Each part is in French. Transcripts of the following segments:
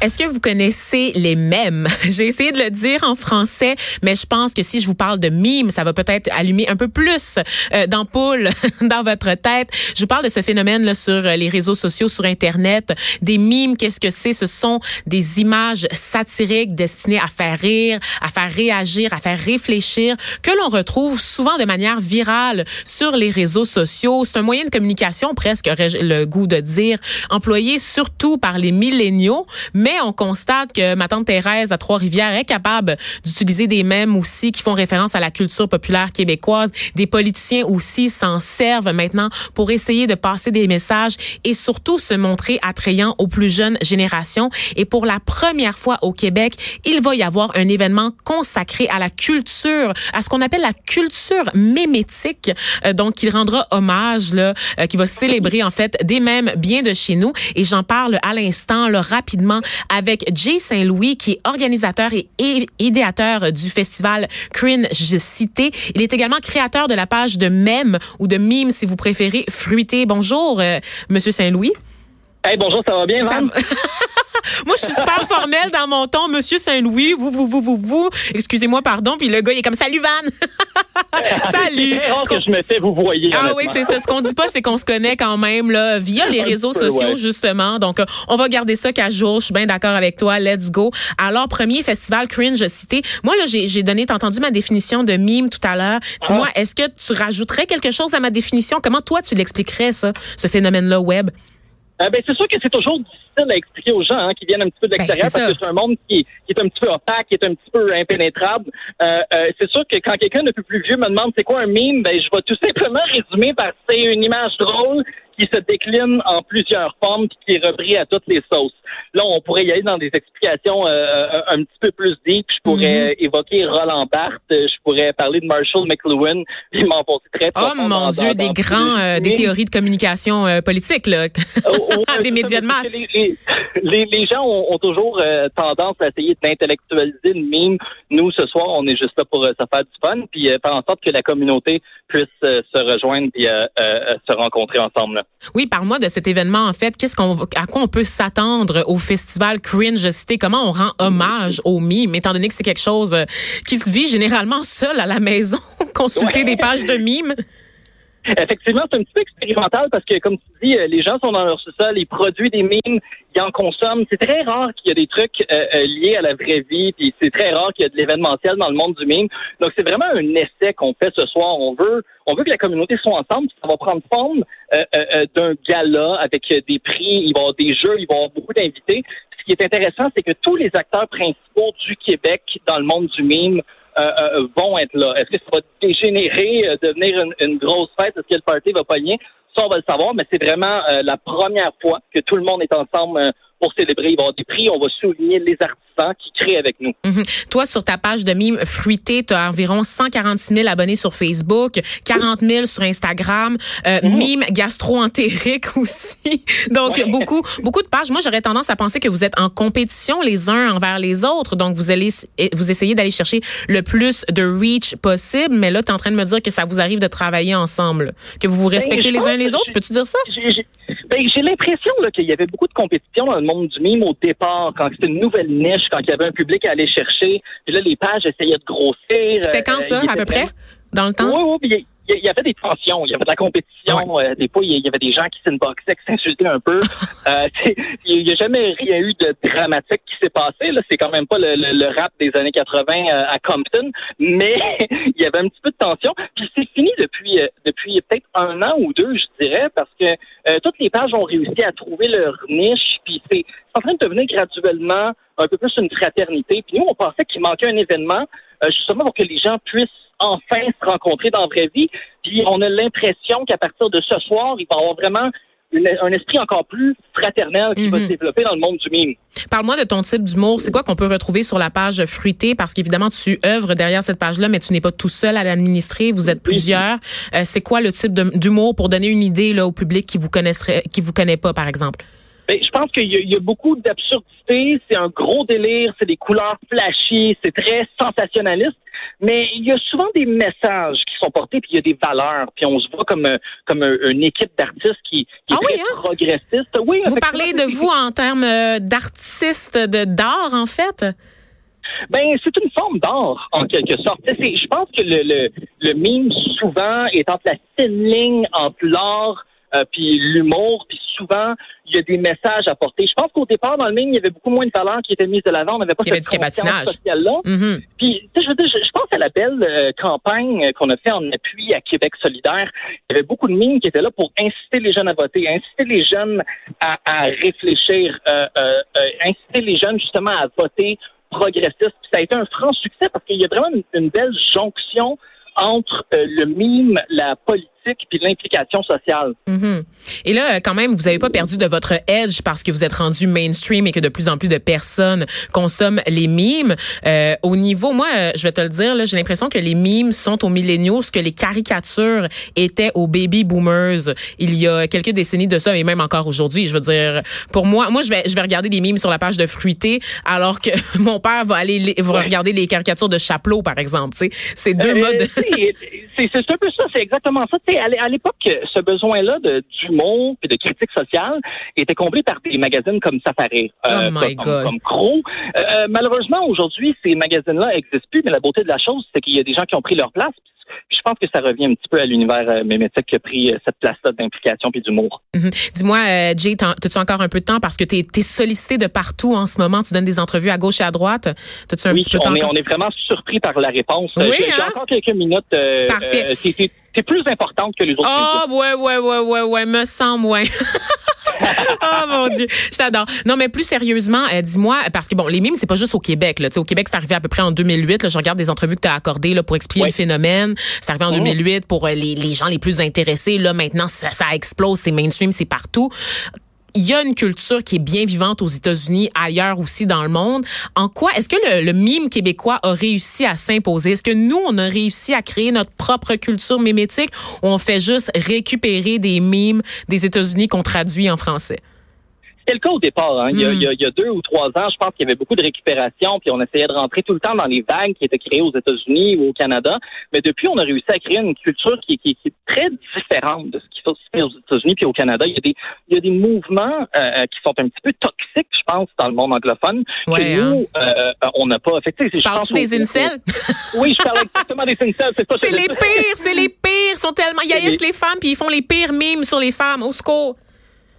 Est-ce que vous connaissez les mèmes? J'ai essayé de le dire en français, mais je pense que si je vous parle de mimes, ça va peut-être allumer un peu plus euh, d'ampoules dans votre tête. Je vous parle de ce phénomène là sur les réseaux sociaux, sur Internet. Des mimes, qu'est-ce que c'est? Ce sont des images satiriques destinées à faire rire, à faire réagir, à faire réfléchir, que l'on retrouve souvent de manière virale sur les réseaux sociaux. C'est un moyen de communication, presque le goût de dire, employé surtout par les milléniaux, mais mais on constate que ma tante Thérèse à Trois-Rivières est capable d'utiliser des mèmes aussi qui font référence à la culture populaire québécoise. Des politiciens aussi s'en servent maintenant pour essayer de passer des messages et surtout se montrer attrayant aux plus jeunes générations. Et pour la première fois au Québec, il va y avoir un événement consacré à la culture, à ce qu'on appelle la culture mémétique, euh, donc qui rendra hommage, là, euh, qui va célébrer en fait des mèmes bien de chez nous. Et j'en parle à l'instant, rapidement avec Jay Saint-Louis, qui est organisateur et idéateur du festival Cringe Cité. Il est également créateur de la page de mèmes ou de mimes, si vous préférez, fruité. Bonjour, euh, Monsieur Saint-Louis. Hey, bonjour, ça va bien, Van? Moi, je suis super formelle dans mon ton, Monsieur Saint-Louis, vous, vous, vous, vous, vous. Excusez-moi, pardon. Puis le gars, il est comme Salut Van. Salut. C'est que je me fais vous voyez. Ah oui, c'est ça. Ce qu'on dit pas, c'est qu'on se connaît quand même là via les réseaux sociaux justement. Donc, euh, on va garder ça qu'à jour. Je suis bien d'accord avec toi. Let's go. Alors, premier festival cringe cité. Moi là, j'ai donné, t'as entendu ma définition de mime tout à l'heure. Dis-moi, ah. est-ce que tu rajouterais quelque chose à ma définition? Comment toi tu l'expliquerais ça, ce phénomène-là web? Euh, ben, c'est sûr que c'est toujours difficile à expliquer aux gens hein, qui viennent un petit peu de ben, l'extérieur parce que c'est un monde qui, qui, est un petit peu opaque, qui est un petit peu impénétrable. Euh, euh, c'est sûr que quand quelqu'un de plus vieux me demande c'est quoi un meme, ben, je vais tout simplement résumer par c'est une image drôle qui se décline en plusieurs formes puis qui est repris à toutes les sauces. Là, on pourrait y aller dans des explications euh, un petit peu plus deep. Je pourrais mhm. évoquer Roland Barthes, je pourrais parler de Marshall McLuhan, puis m'enfoncer très Oh mon Dieu, des grands, euh, des théories de communication politique, là, oh, des médias de masse. Les, les, gens ont, toujours tendance à essayer d'intellectualiser une mime. Nous, ce soir, on est juste là pour se faire du fun, puis faire en sorte que la communauté puisse se rejoindre et se rencontrer ensemble. Oui, parle-moi de cet événement en fait. Qu'est-ce qu'on, à quoi on peut s'attendre au festival Cringe Cité? Comment on rend hommage aux mimes, étant donné que c'est quelque chose euh, qui se vit généralement seul à la maison, consulter des pages de mimes. Effectivement, c'est un petit peu expérimental parce que, comme tu dis, euh, les gens sont dans leur sous-sol, ils produisent des mimes, ils en consomment. C'est très rare qu'il y ait des trucs euh, euh, liés à la vraie vie, puis c'est très rare qu'il y ait de l'événementiel dans le monde du mime. Donc, c'est vraiment un essai qu'on fait ce soir. On veut, on veut que la communauté soit ensemble. Ça va prendre forme d'un gala avec des prix, il va y avoir des jeux, il va y avoir beaucoup d'invités. Ce qui est intéressant, c'est que tous les acteurs principaux du Québec dans le monde du mime euh, euh, vont être là. Est-ce que ça va dégénérer, euh, devenir une, grosse fête? Est-ce que le party va pogner? Ça, on va le savoir, mais c'est vraiment la première fois que tout le monde est ensemble pour célébrer. Il va y avoir des prix. On va souligner les artisans qui créent avec nous. Mhm. Toi, sur ta page de mime fruité, tu as environ 146 000 abonnés sur Facebook, 40 000 sur Instagram, euh, mhm. mime gastro-entérique aussi. Donc, beaucoup, beaucoup de pages. Moi, j'aurais tendance à penser que vous êtes en compétition les uns envers les autres. Donc, vous allez, vous essayez d'aller chercher le plus de reach possible. Mais là, tu es en train de me dire que ça vous arrive de travailler ensemble, que vous vous ben, respectez les uns les autres. Peux-tu dire ça? Ben, j'ai l'impression qu'il y avait beaucoup de compétition dans le monde du mime au départ, quand c'était une nouvelle niche, quand il y avait un public à aller chercher. Puis là, les pages essayaient de grossir. C'était quand euh, ça, à peu près? Dans le temps? Oui, oui il y avait des tensions, il y avait de la compétition. Euh, des fois, il y avait des gens qui s'inboxaient, qui s'insultaient un peu. euh, il n'y a jamais rien eu de dramatique qui s'est passé. Là, c'est quand même pas le, rap des années 80 euh, à Compton, mais il y avait un petit peu de tension. Puis c'est fini depuis euh, depuis peut-être un an ou deux, je dirais, parce que toutes les pages ont réussi à trouver leur niche. Puis c'est en train de devenir graduellement un peu plus une fraternité. Puis nous, on pensait qu'il manquait un événement justement pour que les gens puissent enfin se rencontrer dans la vraie vie. Puis on a l'impression qu'à partir de ce soir, il va y avoir vraiment un esprit encore plus fraternel qui va Mhm. se développer dans le monde du mime. Parle-moi de ton type d'humour. C'est quoi qu'on peut retrouver sur la page fruitée? Parce qu'évidemment, tu œuvres derrière cette page-là, mais tu n'es pas tout seul à l'administrer. Vous êtes plusieurs. Euh, c'est quoi le type d'humour pour donner une idée là, au public qui vous qui vous connaît pas, par exemple? Ben, je pense qu'il y, a- il y a beaucoup d'absurdité, c'est un gros délire, c'est des couleurs flashy, c'est très sensationnaliste, mais il y a souvent des messages qui sont portés, puis il y a des valeurs, puis on se voit comme, euh, comme euh, une équipe d'artistes qui, qui est Ah oui, très hein? progressiste. Oui, Vous parlez de vous en termes euh, d'artiste, de d'art, en fait? Ben, c'est une forme d'art, en quelque sorte. Je pense que le, le, le mime, souvent, est entre la fine ligne entre l'art euh, puis l'humour, puis souvent, il y a des messages à porter. Je pense qu'au départ, dans le mime, il y avait beaucoup moins de valeurs qui étaient mises de l'avant. On n'avait pas Il y avait cette conscience sociale-là. Mhm. Puis, tu sais, je, veux dire, je, je pense à la belle euh, campagne euh, qu'on a fait en appui à Québec solidaire. Il y avait beaucoup de mimes qui étaient là pour inciter les jeunes à voter, inciter les jeunes à, à réfléchir, euh, euh, inciter les jeunes justement à voter progressiste. Puis ça a été un franc succès parce qu'il y a vraiment une, une belle jonction entre le mime, la politique puis l'implication sociale. Mhm. Et là, quand même, vous n'avez pas perdu de votre edge parce que vous êtes rendu mainstream et que de plus en plus de personnes consomment les mimes. Euh, au niveau, moi, euh, je vais te le dire, j'ai l'impression que les mimes sont aux milléniaux ce que les caricatures étaient aux baby boomers il y a quelques décennies de ça et même encore aujourd'hui. Je veux dire, pour moi, moi, je vais, je vais regarder des mimes sur la page de Fruité alors que mon père va aller les- va Ouais. regarder les caricatures de Chapelot, par exemple. Tu sais, c'est deux Euh, modes. c'est un peu ça, c'est exactement ça. Tu sais, à l'é- à l'époque, ce besoin-là de- d'humour et de critique sociale était comblé par des magazines comme Safari, euh, Oh comme, comme Crow. Euh, euh, malheureusement, aujourd'hui, ces magazines-là n'existent plus, mais la beauté de la chose, c'est qu'il y a des gens qui ont pris leur place. Puis je pense que ça revient un petit peu à l'univers euh, mémétique qui a pris euh, cette place-là d'implication puis d'humour. Mhm. Dis-moi, euh, Jay, t'as-tu encore un peu de temps? Parce que t'es es sollicité de partout en ce moment. Tu donnes des entrevues à gauche et à droite. T'as-tu un oui, petit peu de temps? on est, on est vraiment surpris par la réponse. Euh, Oui, J'ai j'ai hein? encore quelques minutes. euh, Parfait. T'es plus importante que les autres. Ah, médias. ouais, ouais, ouais, ouais, ouais, me semble, ouais. oh mon Dieu, je t'adore. Non, mais plus sérieusement, euh, dis-moi, parce que bon, les mimes, c'est pas juste au Québec. Là. Au Québec, c'est arrivé à peu près en 2008. Là, je regarde des entrevues que tu as accordées là, pour expliquer le phénomène. C'est arrivé en Oh. 2008 pour euh, les, les gens les plus intéressés. Là, maintenant, ça, ça explose, c'est mainstream, c'est partout. Il y a une culture qui est bien vivante aux États-Unis, ailleurs aussi dans le monde. En quoi est-ce que le, le mime québécois a réussi à s'imposer? Est-ce que nous, on a réussi à créer notre propre culture mimétique ou on fait juste récupérer des mimes des États-Unis qu'on traduit en français? C'était le cas au départ. Hein. Il, y a, Mm. il, y a, deux ou trois ans, je pense qu'il y avait beaucoup de récupération, puis on essayait de rentrer tout le temps dans les vagues qui étaient créées aux États-Unis ou au Canada. Mais depuis, on a réussi à créer une culture qui, qui- qui est très différente de ce qui se fait aux États-Unis puis au Canada. Il y a des, il y a des mouvements euh, qui sont un petit peu toxiques, je pense, dans le monde anglophone, Ouais, que hein. nous, euh, on n'a pas. Fait tu sais, Tu des incels? Oui, je parle exactement des incels. C'est les pires, c'est les pires. Ils sont tellement, ils haïssent les femmes puis ils font les pires mimes sur les femmes. Au secours.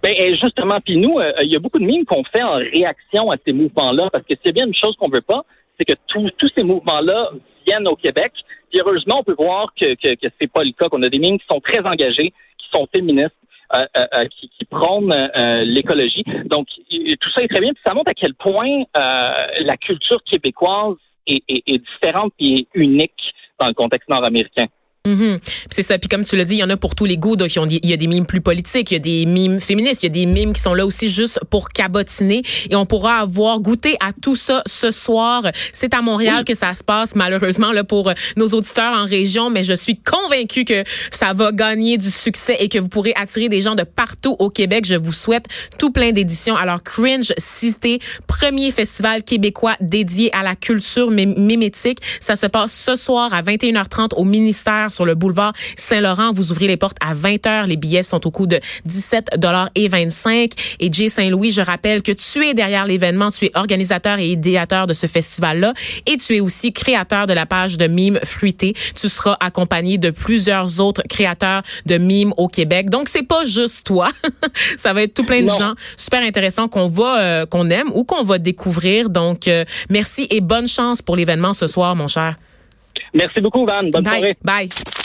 Ben euh, justement, puis nous, euh, il y a beaucoup de mimes qu'on fait en réaction à ces mouvements-là, parce que c'est bien une chose qu'on veut pas, c'est que tous ces mouvements-là viennent au Québec. Puis heureusement, on peut voir que que, que c'est pas le cas, qu'on a des mimes qui sont très engagées, qui sont féministes. euh, euh, euh, qui, qui prônent euh, l'écologie. Donc, tout ça est très bien. Puis ça montre à quel point euh, la culture québécoise est, est, est différente et unique dans le contexte nord-américain. Puis C'est ça. Puis comme tu l'as dit, il y en a pour tous les goûts. Donc, il y a des- mimes plus politiques, il y a des mimes féministes, il y a des mimes qui sont là aussi juste pour cabotiner. Et on pourra avoir goûté à tout ça ce soir. C'est à Montréal que ça se passe, malheureusement, là, pour euh, nos auditeurs en région. Mais je suis convaincue que ça va gagner du succès et que vous pourrez attirer des gens de partout au Québec. Je vous souhaite tout plein d'éditions. Alors, Cringe Cité, premier festival québécois dédié à la culture mé- mimétique. Ça se passe ce soir à 21h30 au ministère sur le boulevard Saint-Laurent. Vous ouvrez les portes à 20h. Les billets sont au coût de 17 et 25. Et Jay Saint-Louis, je rappelle que tu es derrière l'événement. Tu es organisateur et idéateur de ce festival-là. Et tu es aussi créateur de la page de mimes fruité. Tu seras accompagné de plusieurs autres créateurs de mimes au Québec. Donc, c'est pas juste toi. Ça va être tout plein de Non. gens super intéressants qu'on va, euh, qu'on aime ou qu'on va découvrir. Donc, euh, merci et bonne chance pour l'événement ce soir, mon cher. Merci beaucoup, Van. Bonne Bye. soirée. Bye.